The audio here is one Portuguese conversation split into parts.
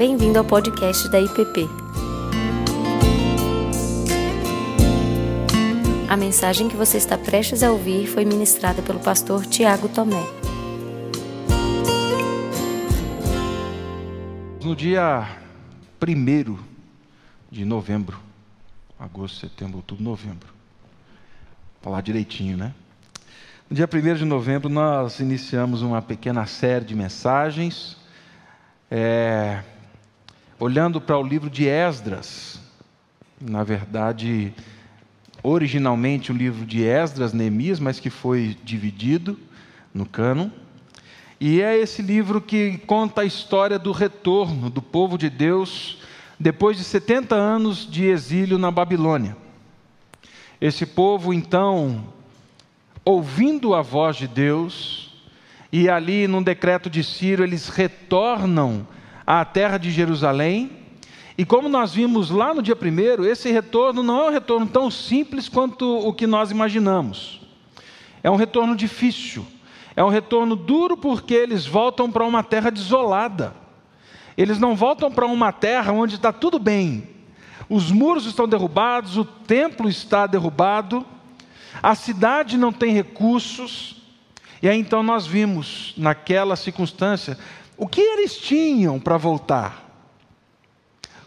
Bem-vindo ao podcast da IPP. A mensagem que você está prestes a ouvir foi ministrada pelo pastor Tiago Tomé. No dia 1 de novembro, agosto, setembro, outubro, novembro. Vou falar direitinho, né? No dia 1 de novembro, nós iniciamos uma pequena série de mensagens, é, olhando para o livro de Esdras. Na verdade, originalmente um livro de Esdras, Neemias, mas que foi dividido no cano. E é esse livro que conta a história do retorno do povo de Deus depois de 70 anos de exílio na Babilônia. Esse povo, então, ouvindo a voz de Deus, e ali num decreto de Ciro eles retornam à terra de Jerusalém. E como nós vimos lá no dia primeiro, esse retorno não é um retorno tão simples quanto o que nós imaginamos. É um retorno difícil, é um retorno duro porque eles voltam para uma terra desolada. Eles não voltam para uma terra onde está tudo bem. Os muros estão derrubados, o templo está derrubado, a cidade não tem recursos. E aí então nós vimos, naquela circunstância, o que eles tinham para voltar.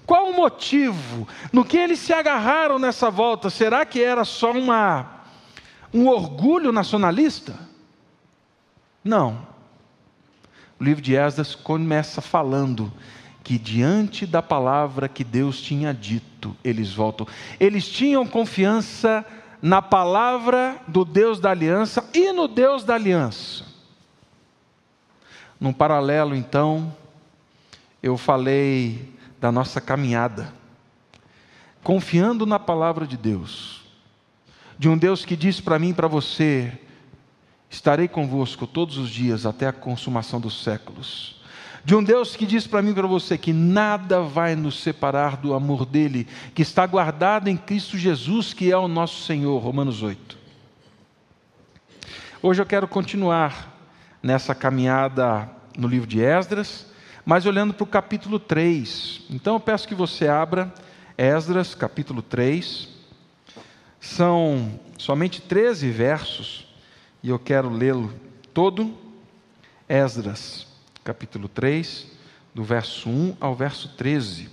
Qual o motivo? No que eles se agarraram nessa volta? Será que era só uma, um orgulho nacionalista? Não. O livro de Esdras começa falando que diante da palavra que Deus tinha dito, eles voltam. Eles tinham confiança na palavra do Deus da aliança e no Deus da aliança. Num paralelo, então, eu falei da nossa caminhada, confiando na palavra de Deus, de um Deus que diz para mim e para você: estarei convosco todos os dias até a consumação dos séculos de um Deus que diz para mim e para você que nada vai nos separar do amor dele, que está guardado em Cristo Jesus, que é o nosso Senhor. Romanos 8. Hoje eu quero continuar nessa caminhada no livro de Esdras, mas olhando para o capítulo 3. Então eu peço que você abra Esdras, capítulo 3. São somente 13 versos e eu quero lê-lo todo. Esdras capítulo 3, do verso 1 ao verso 13.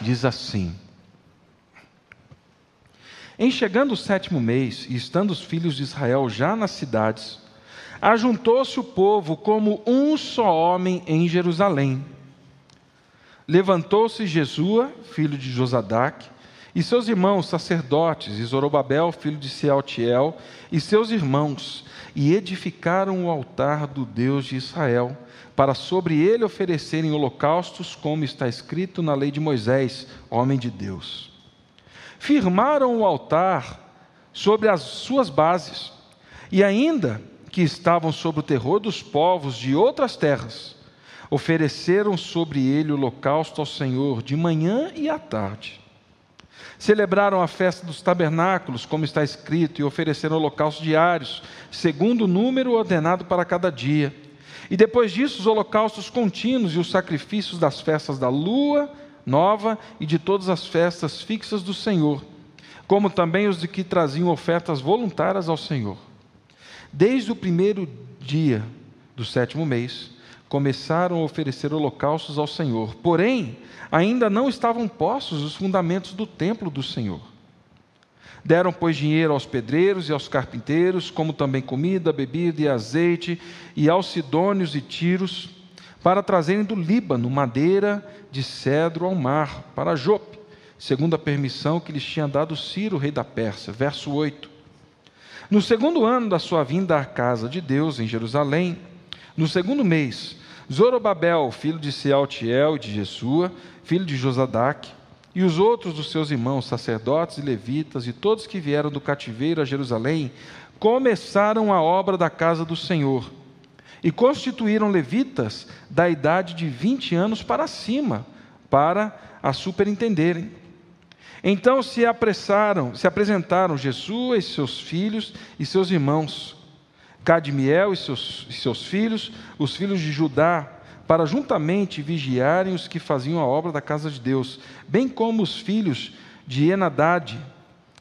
Diz assim: Em chegando o sétimo mês, e estando os filhos de Israel já nas cidades, ajuntou-se o povo como um só homem em Jerusalém. Levantou-se Jesua, filho de Josadac, e seus irmãos sacerdotes, e Zorobabel, filho de Sealtiel, e seus irmãos, e edificaram o altar do Deus de Israel, para sobre ele oferecerem holocaustos, como está escrito na lei de Moisés, homem de Deus. Firmaram o altar sobre as suas bases, e ainda que estavam sob o terror dos povos de outras terras, ofereceram sobre ele o holocausto ao Senhor de manhã e à tarde Celebraram a festa dos tabernáculos, como está escrito, e ofereceram holocaustos diários, segundo o número ordenado para cada dia. E depois disso, os holocaustos contínuos e os sacrifícios das festas da lua nova e de todas as festas fixas do Senhor, como também os de que traziam ofertas voluntárias ao Senhor. Desde o primeiro dia do sétimo mês, começaram a oferecer holocaustos ao Senhor. Porém, ainda não estavam postos os fundamentos do templo do Senhor. Deram, pois, dinheiro aos pedreiros e aos carpinteiros, como também comida, bebida e azeite, e aos sidônios e tiros, para trazerem do Líbano madeira de cedro ao mar, para Jope, segundo a permissão que lhes tinha dado Ciro, rei da Pérsia. Verso 8. No segundo ano da sua vinda à casa de Deus, em Jerusalém, no segundo mês, Zorobabel, filho de Sealtiel e de Jesua, filho de Josadac, e os outros dos seus irmãos, sacerdotes e levitas, e todos que vieram do cativeiro a Jerusalém, começaram a obra da casa do Senhor, e constituíram levitas da idade de vinte anos para cima, para a superintenderem. Então se apressaram, se apresentaram Jesua e seus filhos e seus irmãos, Cadmiel e seus, e seus filhos, os filhos de Judá, para juntamente vigiarem os que faziam a obra da casa de Deus, bem como os filhos de Enadade,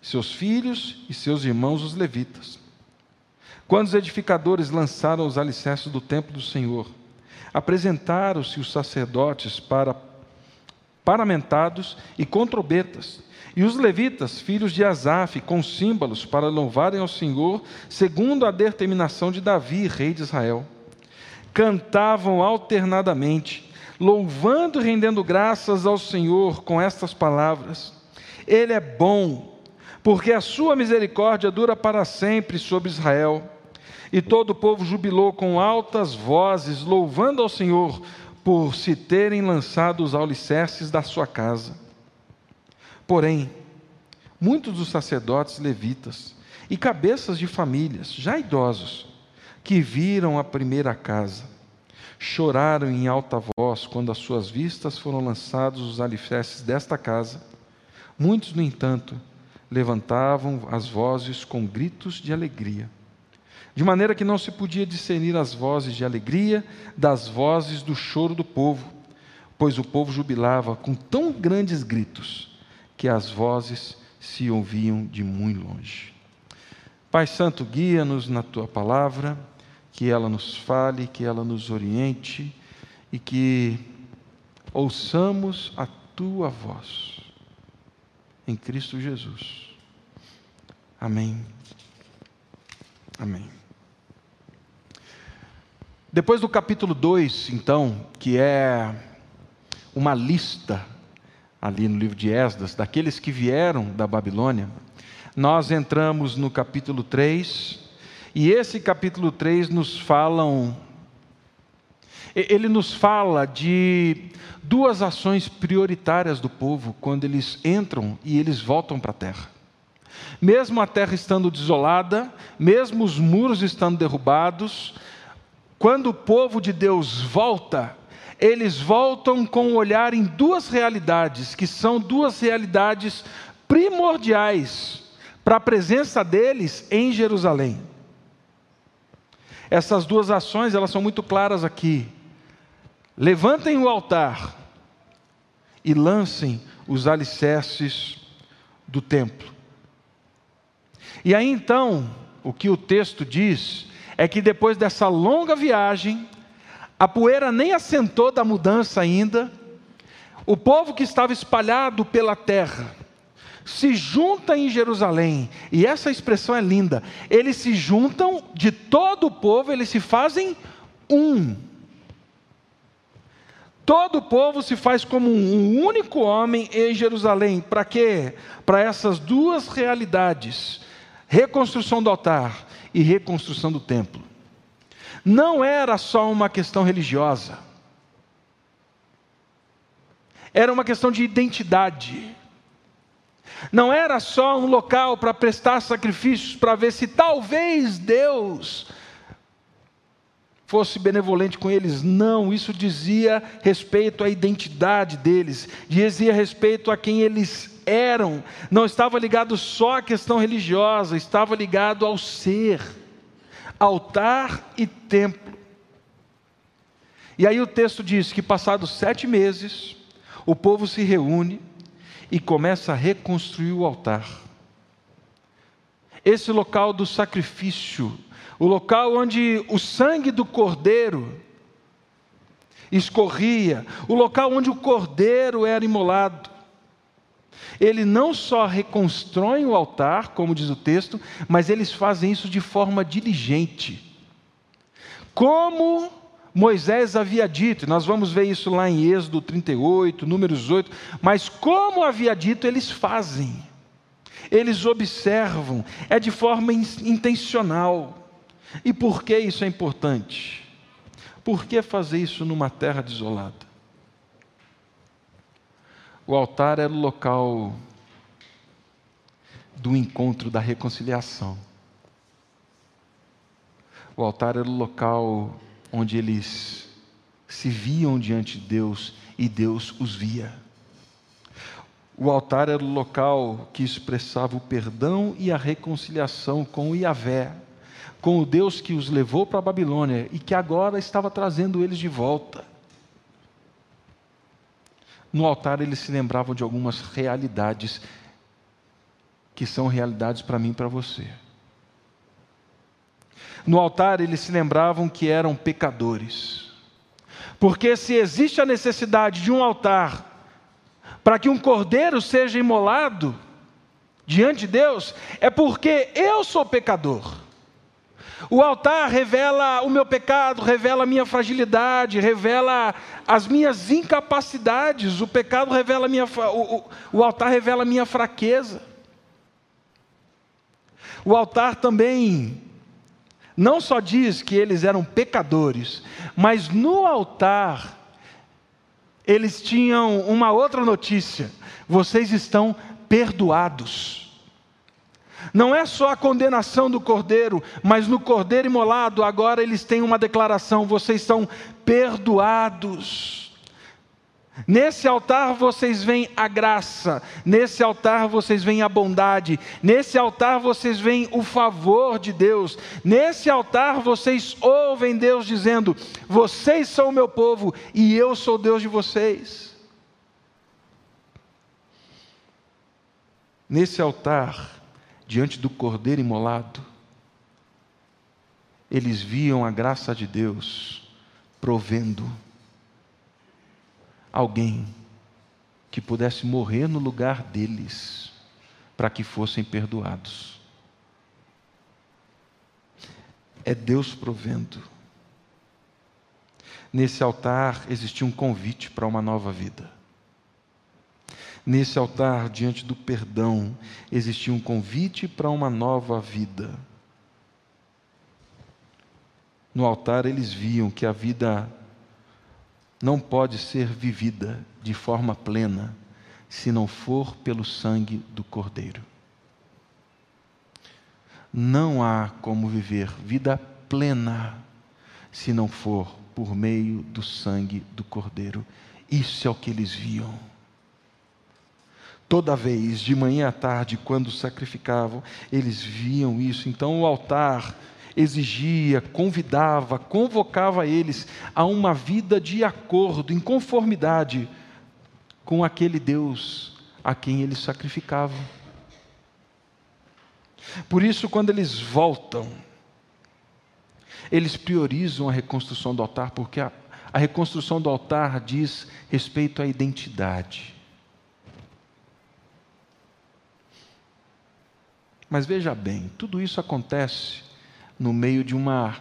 seus filhos e seus irmãos os levitas. Quando os edificadores lançaram os alicerces do templo do Senhor, apresentaram-se os sacerdotes para paramentados e com trombetas, e os levitas, filhos de Asaf, com símbolos para louvarem ao Senhor, segundo a determinação de Davi, rei de Israel. Cantavam alternadamente, louvando e rendendo graças ao Senhor com estas palavras: Ele é bom, porque a sua misericórdia dura para sempre sobre Israel. E todo o povo jubilou com altas vozes, louvando ao Senhor por se terem lançado os alicerces da sua casa. Porém, muitos dos sacerdotes levitas e cabeças de famílias, já idosos, que viram a primeira casa, choraram em alta voz quando às suas vistas foram lançados os alicerces desta casa. Muitos, no entanto, levantavam as vozes com gritos de alegria, de maneira que não se podia discernir as vozes de alegria das vozes do choro do povo, pois o povo jubilava com tão grandes gritos que as vozes se ouviam de muito longe. Pai Santo, guia-nos na tua palavra, que ela nos fale, que ela nos oriente e que ouçamos a tua voz. Em Cristo Jesus. Amém. Amém. Depois do capítulo 2, então, que é uma lista ali no livro de Esdras, daqueles que vieram da Babilônia, nós entramos no capítulo 3, e esse capítulo 3 nos falam ele nos fala de duas ações prioritárias do povo quando eles entram e eles voltam para a terra. Mesmo a terra estando desolada, mesmo os muros estando derrubados, quando o povo de Deus volta, eles voltam com o olhar em duas realidades, que são duas realidades primordiais para a presença deles em Jerusalém. Essas duas ações, elas são muito claras aqui. Levantem o altar e lancem os alicerces do templo. E aí então, o que o texto diz é que depois dessa longa viagem, a poeira nem assentou da mudança ainda. O povo que estava espalhado pela terra se junta em Jerusalém, e essa expressão é linda. Eles se juntam de todo o povo, eles se fazem um. Todo o povo se faz como um único homem em Jerusalém. Para quê? Para essas duas realidades: reconstrução do altar e reconstrução do templo não era só uma questão religiosa, era uma questão de identidade. Não era só um local para prestar sacrifícios para ver se talvez Deus fosse benevolente com eles. Não, isso dizia respeito à identidade deles, dizia respeito a quem eles eram. Não estava ligado só à questão religiosa, estava ligado ao ser altar e templo. E aí o texto diz que, passados sete meses, o povo se reúne e começa a reconstruir o altar. Esse local do sacrifício, o local onde o sangue do cordeiro escorria, o local onde o cordeiro era imolado ele não só reconstrói o altar, como diz o texto, mas eles fazem isso de forma diligente. Como Moisés havia dito, nós vamos ver isso lá em Êxodo 38, Números 8, mas como havia dito, eles fazem. Eles observam, é de forma intencional. E por que isso é importante? Por que fazer isso numa terra desolada? O altar era o local do encontro da reconciliação. O altar era o local onde eles se viam diante de Deus e Deus os via. O altar era o local que expressava o perdão e a reconciliação com o Yahvé, com o Deus que os levou para a Babilônia e que agora estava trazendo eles de volta. No altar eles se lembravam de algumas realidades que são realidades para mim e para você. No altar eles se lembravam que eram pecadores. Porque se existe a necessidade de um altar para que um cordeiro seja imolado diante de Deus, é porque eu sou pecador. O altar revela o meu pecado, revela a minha fragilidade, revela as minhas incapacidades. O pecado revela minha, o, o, o altar revela a minha fraqueza. O altar também não só diz que eles eram pecadores, mas no altar eles tinham uma outra notícia: vocês estão perdoados. Não é só a condenação do cordeiro, mas no cordeiro imolado, agora eles têm uma declaração: vocês são perdoados. Nesse altar vocês veem a graça, nesse altar vocês veem a bondade, nesse altar vocês veem o favor de Deus, nesse altar vocês ouvem Deus dizendo: Vocês são o meu povo e eu sou Deus de vocês. Nesse altar, diante do cordeiro imolado, eles viam a graça de Deus provendo alguém que pudesse morrer no lugar deles, para que fossem perdoados. É Deus provendo. Nesse altar existia um convite para uma nova vida. Nesse altar, diante do perdão, existia um convite para uma nova vida. No altar, eles viam que a vida não pode ser vivida de forma plena se não for pelo sangue do Cordeiro. Não há como viver vida plena se não for por meio do sangue do Cordeiro. Isso é o que eles viam. Toda vez, de manhã à tarde, quando sacrificavam, eles viam isso. Então o altar exigia, convidava, convocava eles a uma vida de acordo, em conformidade com aquele Deus a quem eles sacrificavam. Por isso, quando eles voltam, eles priorizam a reconstrução do altar, porque a, a reconstrução do altar diz respeito à identidade. Mas veja bem, tudo isso acontece no meio de uma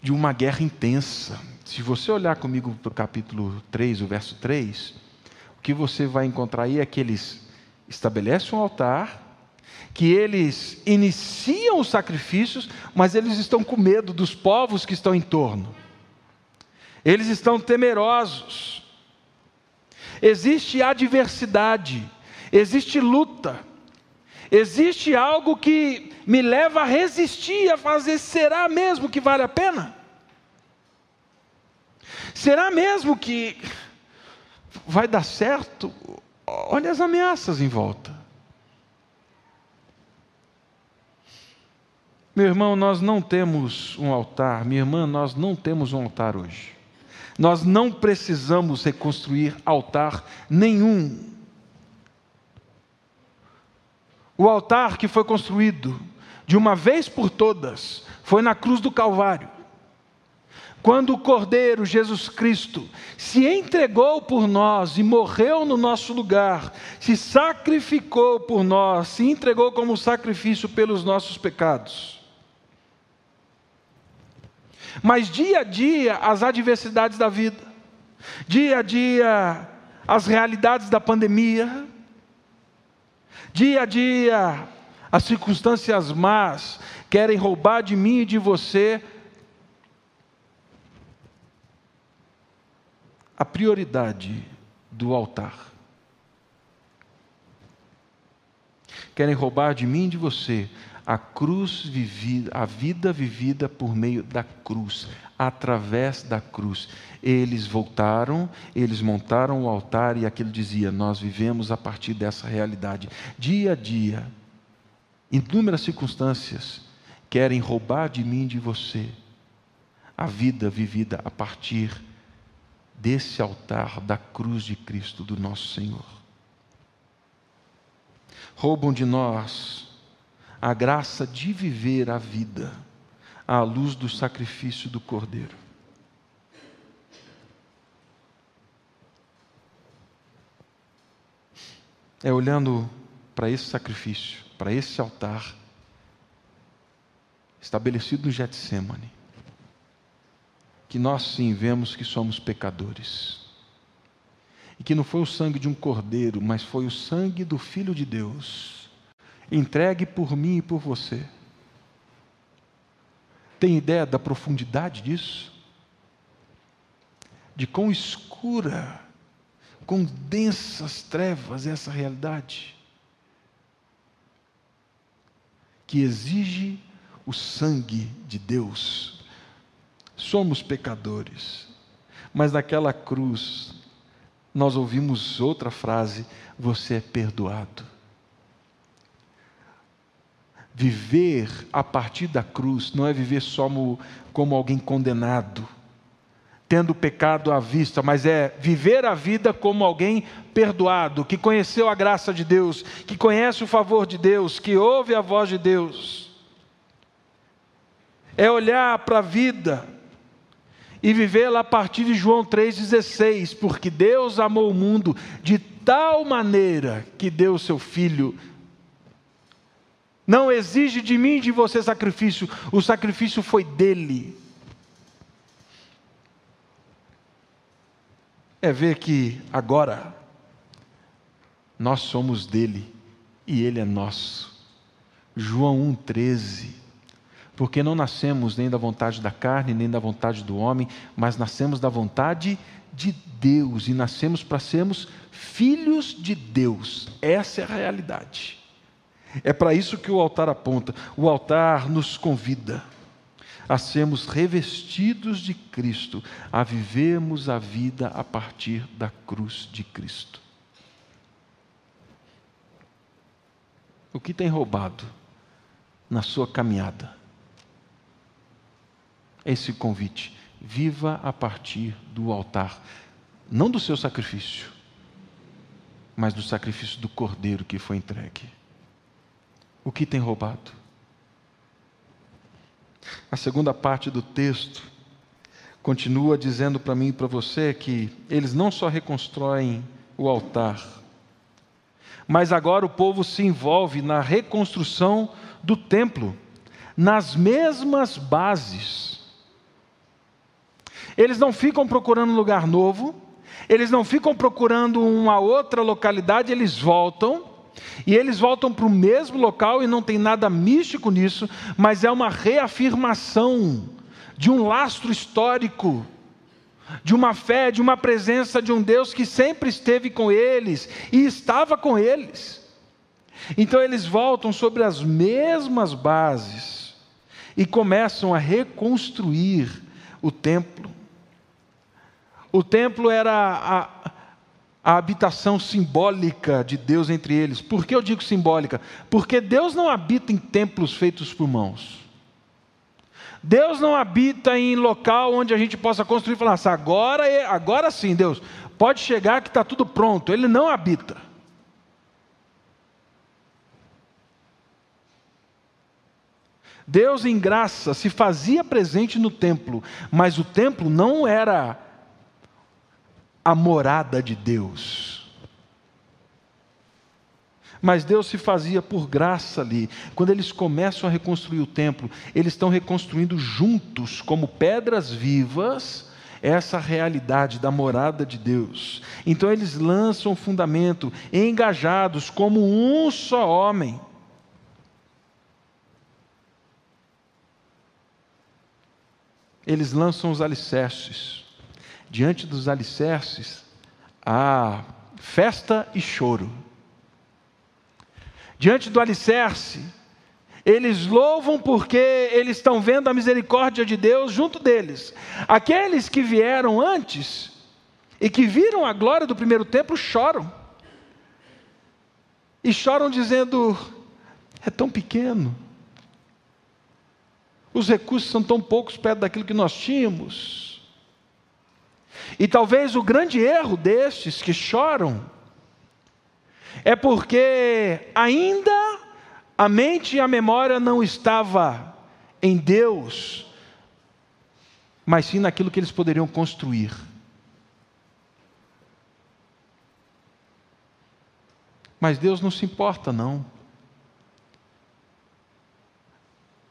de uma guerra intensa. Se você olhar comigo para o capítulo 3, o verso 3, o que você vai encontrar aí é que eles estabelecem um altar, que eles iniciam os sacrifícios, mas eles estão com medo dos povos que estão em torno. Eles estão temerosos. Existe adversidade, existe luta. Existe algo que me leva a resistir, a fazer, será mesmo que vale a pena? Será mesmo que vai dar certo? Olha as ameaças em volta. Meu irmão, nós não temos um altar, minha irmã, nós não temos um altar hoje. Nós não precisamos reconstruir altar nenhum o altar que foi construído de uma vez por todas foi na cruz do Calvário. Quando o Cordeiro Jesus Cristo se entregou por nós e morreu no nosso lugar, se sacrificou por nós, se entregou como sacrifício pelos nossos pecados. Mas dia a dia, as adversidades da vida, dia a dia, as realidades da pandemia, Dia a dia, as circunstâncias más querem roubar de mim e de você a prioridade do altar. Querem roubar de mim e de você a cruz vivida, a vida vivida por meio da cruz, através da cruz. Eles voltaram, eles montaram o altar e aquilo dizia: Nós vivemos a partir dessa realidade. Dia a dia, inúmeras circunstâncias querem roubar de mim e de você a vida vivida a partir desse altar da cruz de Cristo, do nosso Senhor. Roubam de nós a graça de viver a vida à luz do sacrifício do Cordeiro. É olhando para esse sacrifício, para esse altar, estabelecido no Getsemane, que nós sim vemos que somos pecadores. E que não foi o sangue de um cordeiro, mas foi o sangue do Filho de Deus, entregue por mim e por você. Tem ideia da profundidade disso? De quão escura, quão densas trevas é essa realidade? Que exige o sangue de Deus. Somos pecadores, mas naquela cruz nós ouvimos outra frase: você é perdoado. Viver a partir da cruz não é viver só como alguém condenado, tendo pecado à vista, mas é viver a vida como alguém perdoado, que conheceu a graça de Deus, que conhece o favor de Deus, que ouve a voz de Deus é olhar para a vida e vivê-la a partir de João 3,16, porque Deus amou o mundo de tal maneira que deu o seu Filho. Não exige de mim e de você sacrifício, o sacrifício foi dele. É ver que agora nós somos dele e ele é nosso. João 1,13 porque não nascemos nem da vontade da carne, nem da vontade do homem, mas nascemos da vontade de Deus e nascemos para sermos filhos de Deus. Essa é a realidade. É para isso que o altar aponta. O altar nos convida a sermos revestidos de Cristo, a vivermos a vida a partir da cruz de Cristo. O que tem roubado na sua caminhada? esse convite. Viva a partir do altar, não do seu sacrifício, mas do sacrifício do cordeiro que foi entregue. O que tem roubado? A segunda parte do texto continua dizendo para mim e para você que eles não só reconstroem o altar, mas agora o povo se envolve na reconstrução do templo, nas mesmas bases eles não ficam procurando lugar novo, eles não ficam procurando uma outra localidade, eles voltam. E eles voltam para o mesmo local e não tem nada místico nisso, mas é uma reafirmação de um lastro histórico, de uma fé, de uma presença de um Deus que sempre esteve com eles e estava com eles. Então eles voltam sobre as mesmas bases e começam a reconstruir o templo. O templo era a, a habitação simbólica de Deus entre eles. Por que eu digo simbólica? Porque Deus não habita em templos feitos por mãos. Deus não habita em local onde a gente possa construir e falar assim, agora, é, agora sim, Deus, pode chegar que está tudo pronto. Ele não habita. Deus, em graça, se fazia presente no templo, mas o templo não era a morada de Deus. Mas Deus se fazia por graça ali. Quando eles começam a reconstruir o templo, eles estão reconstruindo juntos, como pedras vivas, essa realidade da morada de Deus. Então eles lançam o fundamento, engajados como um só homem. Eles lançam os alicerces diante dos alicerces, há festa e choro. Diante do alicerce, eles louvam porque eles estão vendo a misericórdia de Deus junto deles. Aqueles que vieram antes e que viram a glória do primeiro templo choram. E choram dizendo: é tão pequeno, os recursos são tão poucos perto daquilo que nós tínhamos. E talvez o grande erro destes que choram é porque ainda a mente e a memória não estava em Deus, mas sim naquilo que eles poderiam construir. Mas Deus não se importa, não.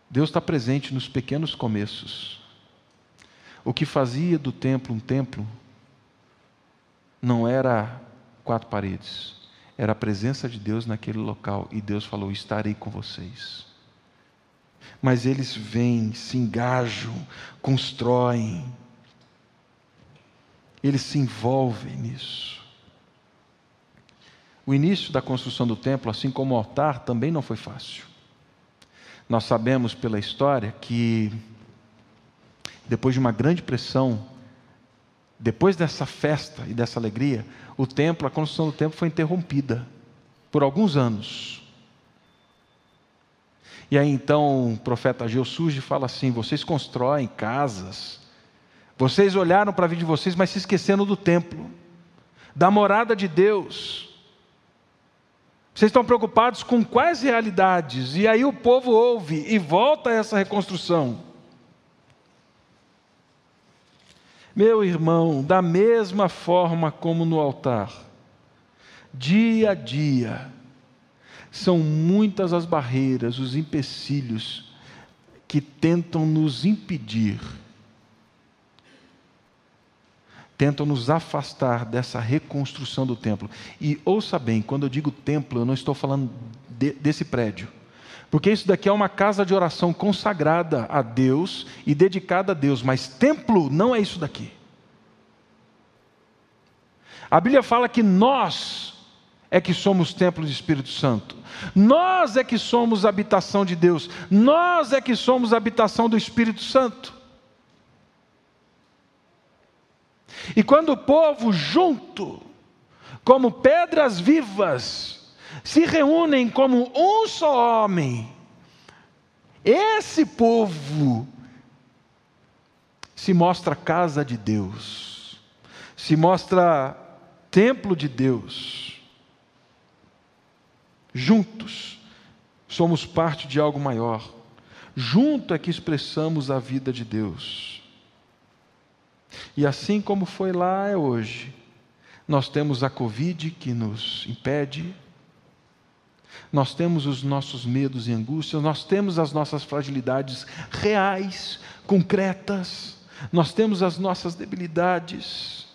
Deus está presente nos pequenos começos. O que fazia do templo um templo não era quatro paredes, era a presença de Deus naquele local. E Deus falou: Estarei com vocês. Mas eles vêm, se engajam, constroem, eles se envolvem nisso. O início da construção do templo, assim como o altar, também não foi fácil. Nós sabemos pela história que depois de uma grande pressão, depois dessa festa e dessa alegria, o templo, a construção do templo foi interrompida por alguns anos. E aí então o profeta Ageu surge e fala assim: vocês constroem casas, vocês olharam para a vida de vocês, mas se esqueceram do templo, da morada de Deus. Vocês estão preocupados com quais realidades? E aí o povo ouve e volta a essa reconstrução. Meu irmão, da mesma forma como no altar, dia a dia, são muitas as barreiras, os empecilhos que tentam nos impedir, tentam nos afastar dessa reconstrução do templo. E ouça bem, quando eu digo templo, eu não estou falando de, desse prédio. Porque isso daqui é uma casa de oração consagrada a Deus e dedicada a Deus, mas templo não é isso daqui. A Bíblia fala que nós é que somos templo do Espírito Santo. Nós é que somos habitação de Deus. Nós é que somos habitação do Espírito Santo. E quando o povo junto, como pedras vivas, se reúnem como um só homem, esse povo se mostra casa de Deus, se mostra templo de Deus. Juntos somos parte de algo maior. Junto é que expressamos a vida de Deus. E assim como foi lá, é hoje. Nós temos a Covid que nos impede, nós temos os nossos medos e angústias, nós temos as nossas fragilidades reais, concretas, nós temos as nossas debilidades.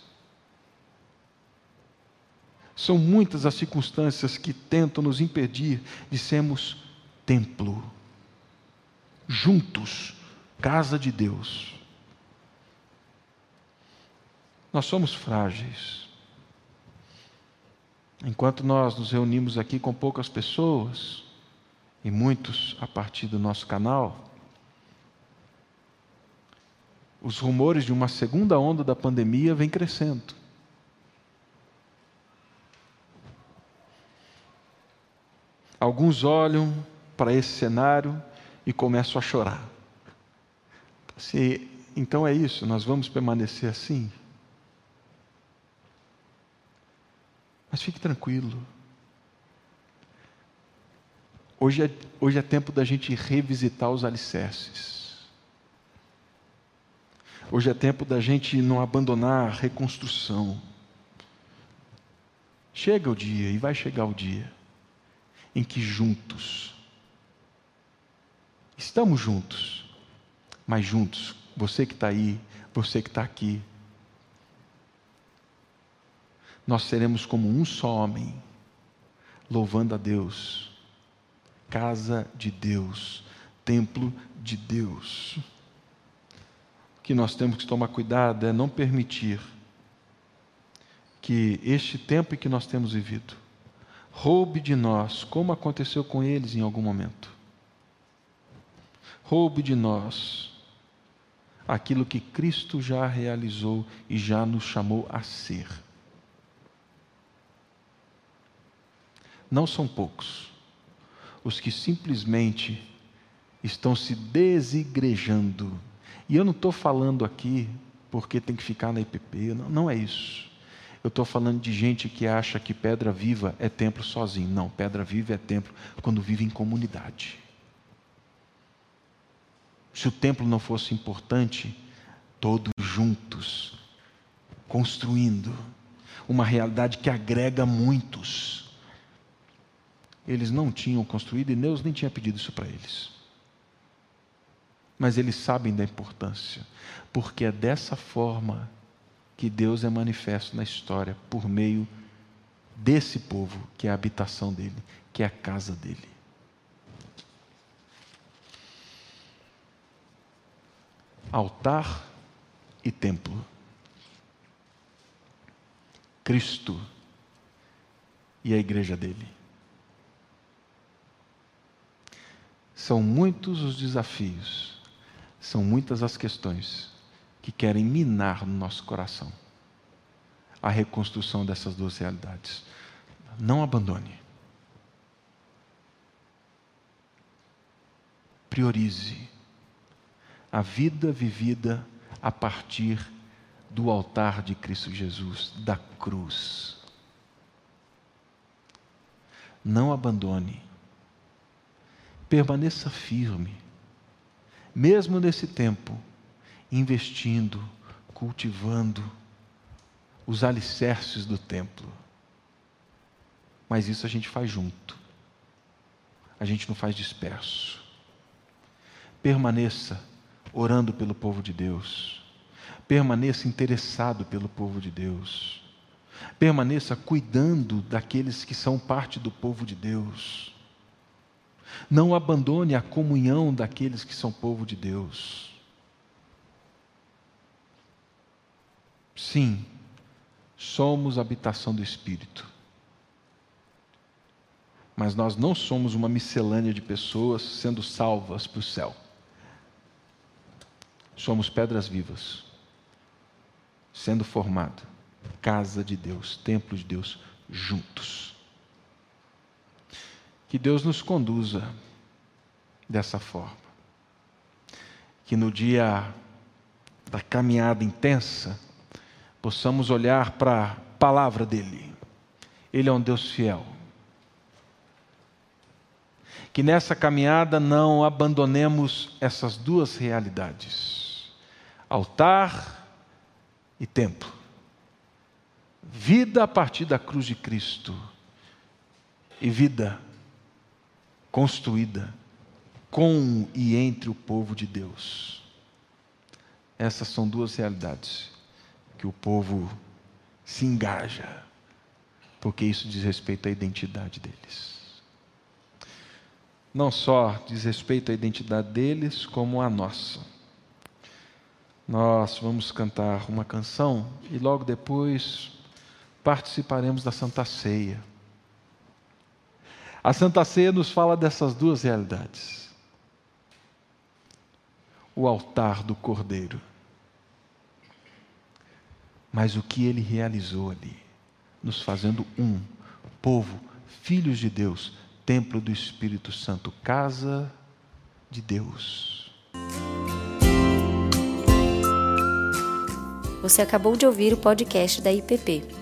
São muitas as circunstâncias que tentam nos impedir de sermos templo, juntos, casa de Deus. Nós somos frágeis. Enquanto nós nos reunimos aqui com poucas pessoas, e muitos a partir do nosso canal, os rumores de uma segunda onda da pandemia vêm crescendo. Alguns olham para esse cenário e começam a chorar. Se, então é isso, nós vamos permanecer assim? Mas fique tranquilo. Hoje é, hoje é tempo da gente revisitar os alicerces. Hoje é tempo da gente não abandonar a reconstrução. Chega o dia, e vai chegar o dia, em que juntos, estamos juntos, mas juntos, você que está aí, você que está aqui, nós seremos como um só homem, louvando a Deus, casa de Deus, templo de Deus. O que nós temos que tomar cuidado é não permitir que este tempo em que nós temos vivido roube de nós, como aconteceu com eles em algum momento. Roube de nós aquilo que Cristo já realizou e já nos chamou a ser. Não são poucos os que simplesmente estão se desigrejando. E eu não estou falando aqui porque tem que ficar na IPP. Não, não é isso. Eu estou falando de gente que acha que pedra viva é templo sozinho. Não, pedra viva é templo quando vive em comunidade. Se o templo não fosse importante, todos juntos, construindo uma realidade que agrega muitos. Eles não tinham construído e Deus nem tinha pedido isso para eles. Mas eles sabem da importância, porque é dessa forma que Deus é manifesto na história, por meio desse povo, que é a habitação dele, que é a casa dele. Altar e templo. Cristo e a igreja dele. São muitos os desafios, são muitas as questões que querem minar no nosso coração a reconstrução dessas duas realidades. Não abandone. Priorize a vida vivida a partir do altar de Cristo Jesus, da cruz. Não abandone. Permaneça firme, mesmo nesse tempo, investindo, cultivando os alicerces do templo. Mas isso a gente faz junto. A gente não faz disperso. Permaneça orando pelo povo de Deus Permaneça interessado pelo povo de Deus. Permaneça cuidando daqueles que são parte do povo de Deus. Não abandone a comunhão daqueles que são povo de Deus. Sim, somos habitação do Espírito. Mas nós não somos uma miscelânea de pessoas sendo salvas para o céu. Somos pedras vivas sendo formado. Casa de Deus, templo de Deus, juntos. Que Deus nos conduza dessa forma. Que no dia da caminhada intensa, possamos olhar para a palavra dEle. Ele é um Deus fiel. Que nessa caminhada não abandonemos essas duas realidades: altar e templo. Vida a partir da cruz de Cristo e vida construída com e entre o povo de Deus. Essas são duas realidades que o povo se engaja, porque isso diz respeito à identidade deles. Não só diz respeito à identidade deles, como à nossa nós vamos cantar uma canção e logo depois participaremos da Santa Ceia. A Santa Ceia nos fala dessas duas realidades. O altar do Cordeiro. Mas o que ele realizou ali, nos fazendo um povo, filhos de Deus, templo do Espírito Santo, casa de Deus. Você acabou de ouvir o podcast da IPP.